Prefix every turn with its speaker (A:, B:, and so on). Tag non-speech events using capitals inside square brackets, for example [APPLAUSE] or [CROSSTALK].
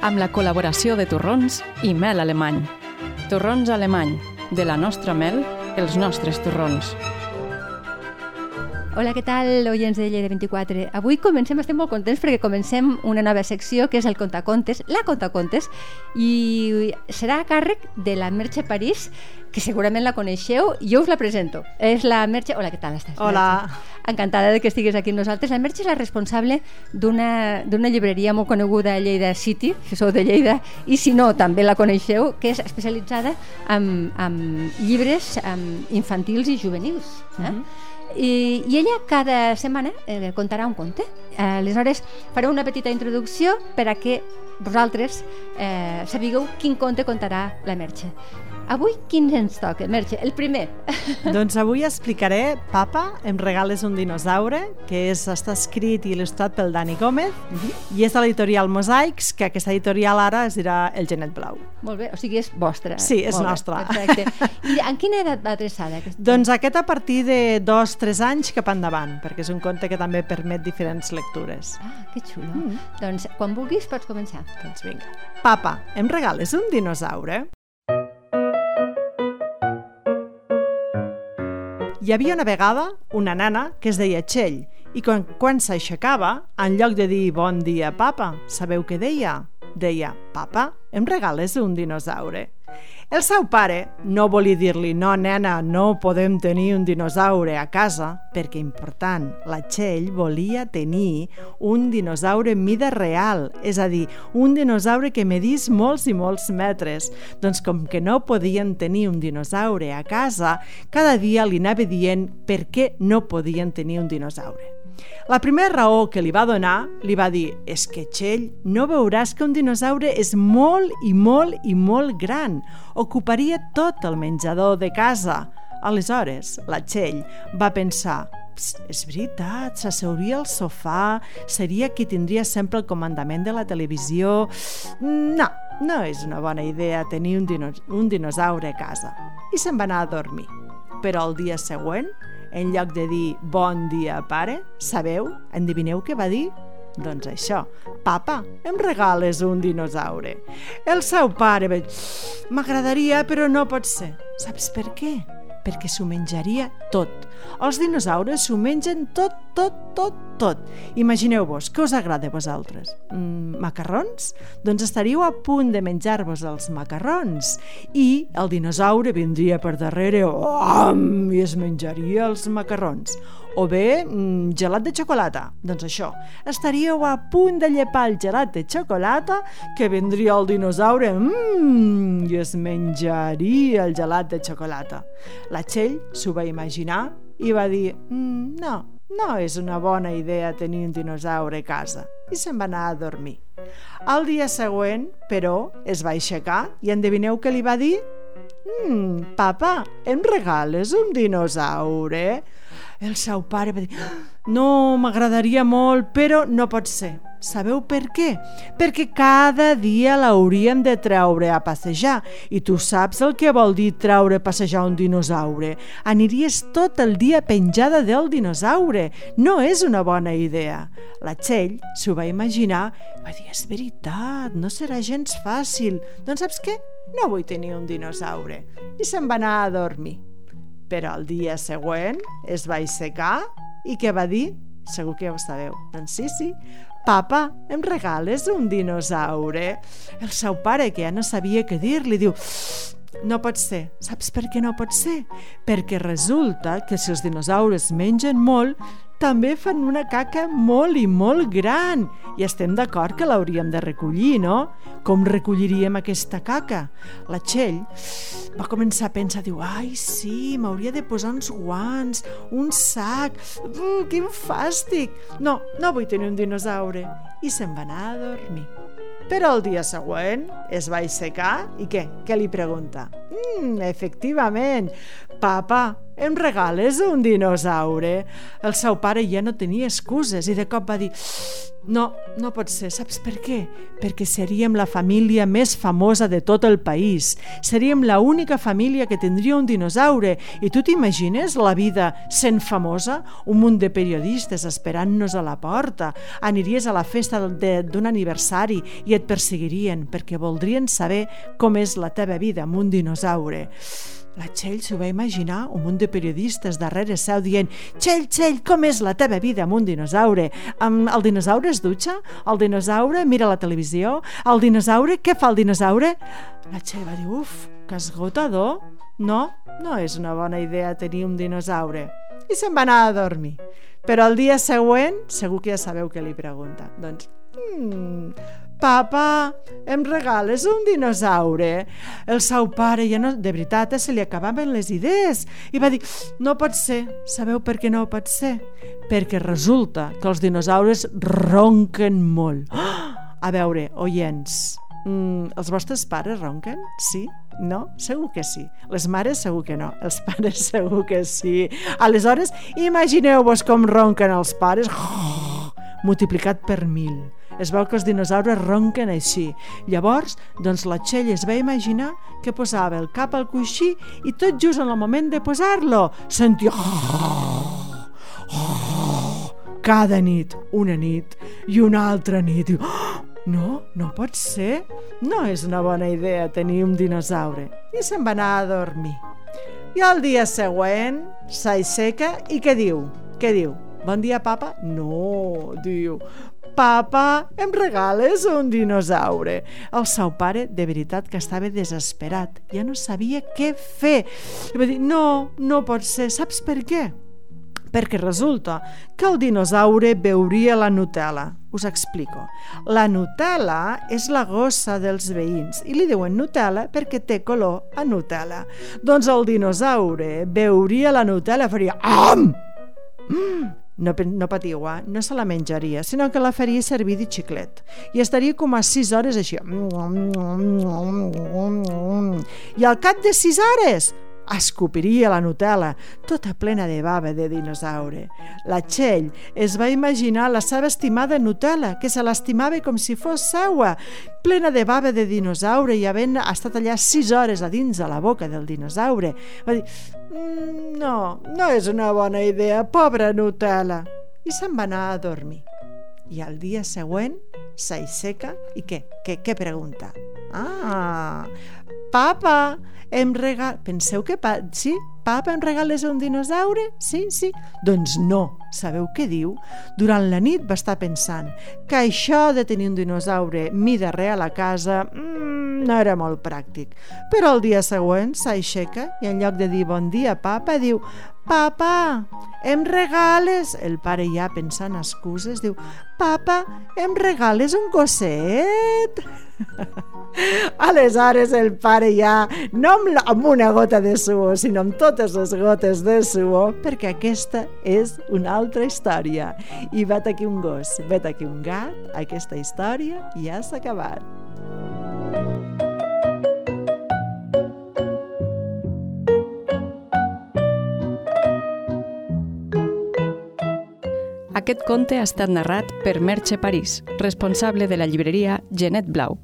A: amb la col·laboració de torrons i mel alemany. Torrons alemany, de la nostra mel, els nostres torrons.
B: Hola, què tal, oients de Lleida 24? Avui comencem, estem molt contents perquè comencem una nova secció que és el Contacontes, la Contacontes, i serà a càrrec de la Merche París, que segurament la coneixeu, jo us la presento. És la Merche... Hola, què tal estàs?
C: Hola.
B: Merche? Encantada de que estiguis aquí amb nosaltres. La Merche és la responsable d'una llibreria molt coneguda a Lleida City, que sou de Lleida, i si no, també la coneixeu, que és especialitzada en, en llibres en infantils i juvenils. Eh? Uh -huh i, i ella cada setmana eh, contarà un conte. Aleshores, faré una petita introducció per a que vosaltres eh, sapigueu quin conte contarà la Merche. Avui quin ens toca, Merche? El primer. [LAUGHS]
C: Doncs avui explicaré Papa, em regales un dinosaure, que és, està escrit i il·lustrat pel Dani Gómez, uh mhm. -huh. i és de l'editorial Mosaics, que aquesta editorial ara es dirà El Genet Blau.
B: Molt bé, o sigui, és vostra.
C: Sí, és
B: Molt
C: nostra.
B: Bé, perfecte. [LAUGHS] I en quina edat va adreçada? Aquesta?
C: Doncs aquest a partir de dos, tres anys cap endavant, perquè és un conte que també permet diferents lectures.
B: Ah, que xulo. Mm. Doncs quan vulguis pots començar.
C: Doncs vinga. Papa, em regales un dinosaure? Hi havia una vegada una nana que es deia Txell i quan, quan s'aixecava, en lloc de dir bon dia, papa, sabeu què deia? Deia, papa, em regales un dinosaure? El seu pare no volia dir-li no, nena, no podem tenir un dinosaure a casa, perquè important, la Txell volia tenir un dinosaure mida real, és a dir, un dinosaure que medís molts i molts metres. Doncs com que no podien tenir un dinosaure a casa, cada dia li anava dient per què no podien tenir un dinosaure. La primera raó que li va donar, li va dir «És que, Txell, no veuràs que un dinosaure és molt i molt i molt gran. Ocuparia tot el menjador de casa». Aleshores, la Txell va pensar és veritat, s'asseuria al sofà, seria qui tindria sempre el comandament de la televisió... No, no és una bona idea tenir un, dino un dinosaure a casa. I se'n va anar a dormir. Però el dia següent en lloc de dir bon dia, pare, sabeu? Endivineu què va dir? Doncs això, papa, em regales un dinosaure. El seu pare va dir, m'agradaria, però no pot ser. Saps per què? Perquè s'ho menjaria tot. Els dinosaures s'ho mengen tot, tot, tot, tot. Imagineu-vos, què us agrada a vosaltres? Mm, macarrons? Doncs estaríeu a punt de menjar-vos els macarrons i el dinosaure vindria per darrere oh, i es menjaria els macarrons o bé mm, gelat de xocolata. Doncs això, estaríeu a punt de llepar el gelat de xocolata que vendria el dinosaure mmm, i es menjaria el gelat de xocolata. La Txell s'ho va imaginar i va dir mm, no, no és una bona idea tenir un dinosaure a casa i se'n va anar a dormir. El dia següent, però, es va aixecar i endevineu què li va dir? Mm, papa, em regales un dinosaure? El seu pare va dir no, m'agradaria molt, però no pot ser. Sabeu per què? Perquè cada dia l'hauríem de treure a passejar i tu saps el que vol dir treure a passejar un dinosaure. Aniries tot el dia penjada del dinosaure. No és una bona idea. La Txell s'ho va imaginar i va dir, és veritat, no serà gens fàcil. Doncs saps què? No vull tenir un dinosaure. I se'n va anar a dormir. Però el dia següent es va aixecar i què va dir? Segur que ja ho sabeu. Doncs sí, sí. Papa, em regales un dinosaure? El seu pare, que ja no sabia què dir, li diu no pot ser. Saps per què no pot ser? Perquè resulta que si els dinosaures mengen molt, també fan una caca molt i molt gran i estem d'acord que l'hauríem de recollir, no? Com recolliríem aquesta caca? La Txell va començar a pensar, diu, ai, sí, m'hauria de posar uns guants, un sac, uh, quin fàstic! No, no vull tenir un dinosaure. I se'n va anar a dormir. Però el dia següent es va aixecar i què? Què li pregunta? Mm, efectivament, papa, em regales un dinosaure? El seu pare ja no tenia excuses i de cop va dir no, no pot ser, saps per què? Perquè seríem la família més famosa de tot el país. Seríem la única família que tindria un dinosaure. I tu t'imagines la vida sent famosa? Un munt de periodistes esperant-nos a la porta. Aniries a la festa d'un aniversari i et perseguirien perquè voldrien saber com és la teva vida amb un dinosaure. La Txell s'ho va imaginar un munt de periodistes darrere seu dient Txell, Txell, com és la teva vida amb un dinosaure? El dinosaure es dutxa? El dinosaure mira la televisió? El dinosaure, què fa el dinosaure? La Txell va dir, uf, que esgotador. No, no és una bona idea tenir un dinosaure. I se'n va anar a dormir. Però el dia següent, segur que ja sabeu què li pregunta. Doncs, hmm, Papa, em regales un dinosaure? El seu pare ja no, de veritat, se li acabaven les idees i va dir, no pot ser. Sabeu per què no pot ser? Perquè resulta que els dinosaures ronquen molt. [GASPS] A veure, oients, mm, els vostres pares ronquen? Sí? No? Segur que sí. Les mares segur que no. Els pares [LAUGHS] segur que sí. Aleshores, imagineu-vos com ronquen els pares [GASPS] multiplicat per mil es veu que els dinosaures ronquen així. Llavors, doncs la Txell es va imaginar que posava el cap al coixí i tot just en el moment de posar-lo sentia... Cada nit, una nit i una altra nit. No, no pot ser. No és una bona idea tenir un dinosaure. I se'n va anar a dormir. I al dia següent s'aixeca i què diu? Què diu? Bon dia, papa? No, diu, Papa, em regales un dinosaure? El seu pare, de veritat, que estava desesperat. Ja no sabia què fer. I va dir, no, no pot ser. Saps per què? Perquè resulta que el dinosaure veuria la Nutella. Us explico. La Nutella és la gossa dels veïns i li diuen Nutella perquè té color a Nutella. Doncs el dinosaure veuria la Nutella i faria Am! Mm, no, no patiu, eh? no se la menjaria, sinó que la faria servir de xiclet. I estaria com a 6 hores així. I al cap de 6 hores escopiria la Nutella, tota plena de bava de dinosaure. La Txell es va imaginar la seva estimada Nutella, que se l'estimava com si fos seua, plena de bava de dinosaure i havent estat allà sis hores a dins de la boca del dinosaure. Va dir, mm, no, no és una bona idea, pobra Nutella. I se'n va anar a dormir. I al dia següent s'aixeca i què? Què, què pregunta? Ah, papa, em regal... Penseu que... Pa... Sí? Papa, em regales un dinosaure? Sí, sí. Doncs no. Sabeu què diu? Durant la nit va estar pensant que això de tenir un dinosaure mida real a casa mmm, no era molt pràctic. Però el dia següent s'aixeca i en lloc de dir bon dia, papa, diu Papa, em regales... El pare ja pensant excuses diu Papa, em regales un gosset? [LAUGHS] [LAUGHS] Aleshores el pare ja, no amb, amb una gota de suor, sinó amb totes les gotes de suor, perquè aquesta és una altra història. I vet aquí un gos, vet aquí un gat, aquesta història ja s'ha acabat.
A: Aquest conte ha estat narrat per Merche París, responsable de la llibreria Genet Blau.